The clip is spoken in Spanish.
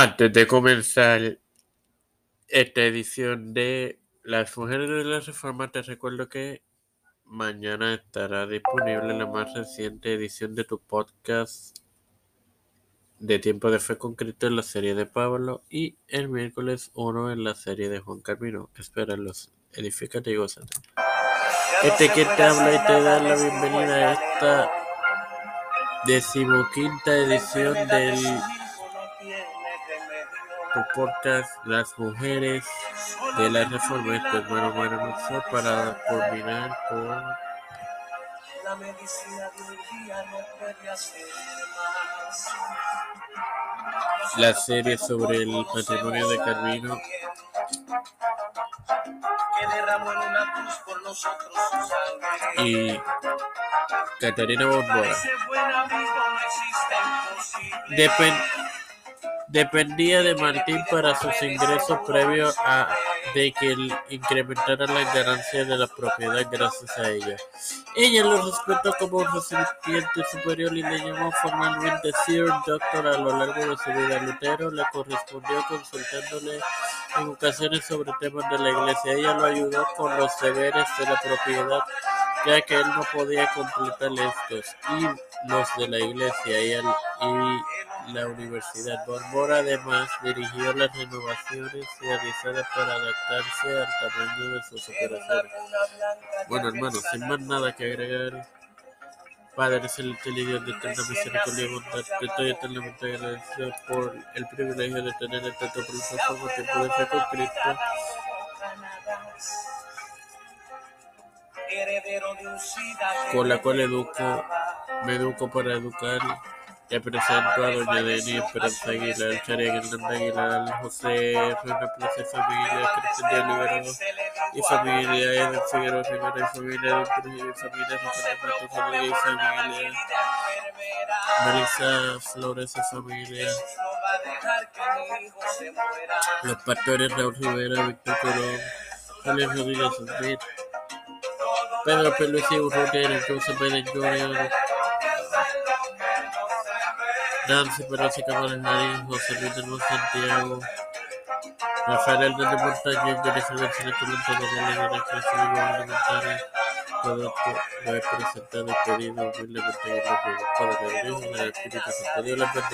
Antes de comenzar esta edición de Las Mujeres de la Reforma, te recuerdo que mañana estará disponible la más reciente edición de tu podcast de Tiempo de Fe con Cristo en la serie de Pablo y el miércoles 1 en la serie de Juan Camino. Espéralos, edifícate y. Este que te habla y te da la bienvenida a esta decimoquinta edición del tu podcast Las Mujeres de la Reforma, este hermano Maranatha, para culminar con La medicina de hoy día no puede hacer más. la serie sobre el matrimonio de Carmino Que derramó en una cruz por nosotros su sangre. y Catarina Bombora. Parece dependía de Martín para sus ingresos previos a de que él incrementara las ganancias de la propiedad gracias a ella. Ella lo respetó como un recipiente superior y le llamó formalmente Sir Doctor a lo largo de su vida. Lutero le correspondió consultándole en ocasiones sobre temas de la iglesia. Ella lo ayudó con los deberes de la propiedad, ya que él no podía completar estos y los de la iglesia y, el- y la universidad. Borbora además dirigió las renovaciones realizadas para adaptarse al tamaño de sus operaciones. Bueno, hermanos, sin más nada que agregar, Padre celestial y Dios de eterna misericordia y bondad, te estoy eternamente agradecido por el privilegio de tener tu plataforma tiempo de fe con Cristo. Con la cual educo, me educo para educar. Te presento a Doña Esperanza Aguilar, Charia Hernández Aguilar, José Reina Plaza, familia Cristian de Liberado y familia Eden Figueroa Rivera y familia de Trujillo y familia Mato, familia y familia. Marisa Flores y familia, los pastores Raúl Rivera, Víctor Colón, Julián Rodríguez Smith, Pedro Urrutia, Entonces Biden Jr., Nancy Pelosi Cámara Marín, José Luis de Luz Santiago, Rafael Hernández Montañez, Jennifer García Colón, todos los líderes crecimiento gubernamentales, todo lo he presentado y pedido humildemente en del Padre, del Hijo y del Espíritu Santo. Dios les.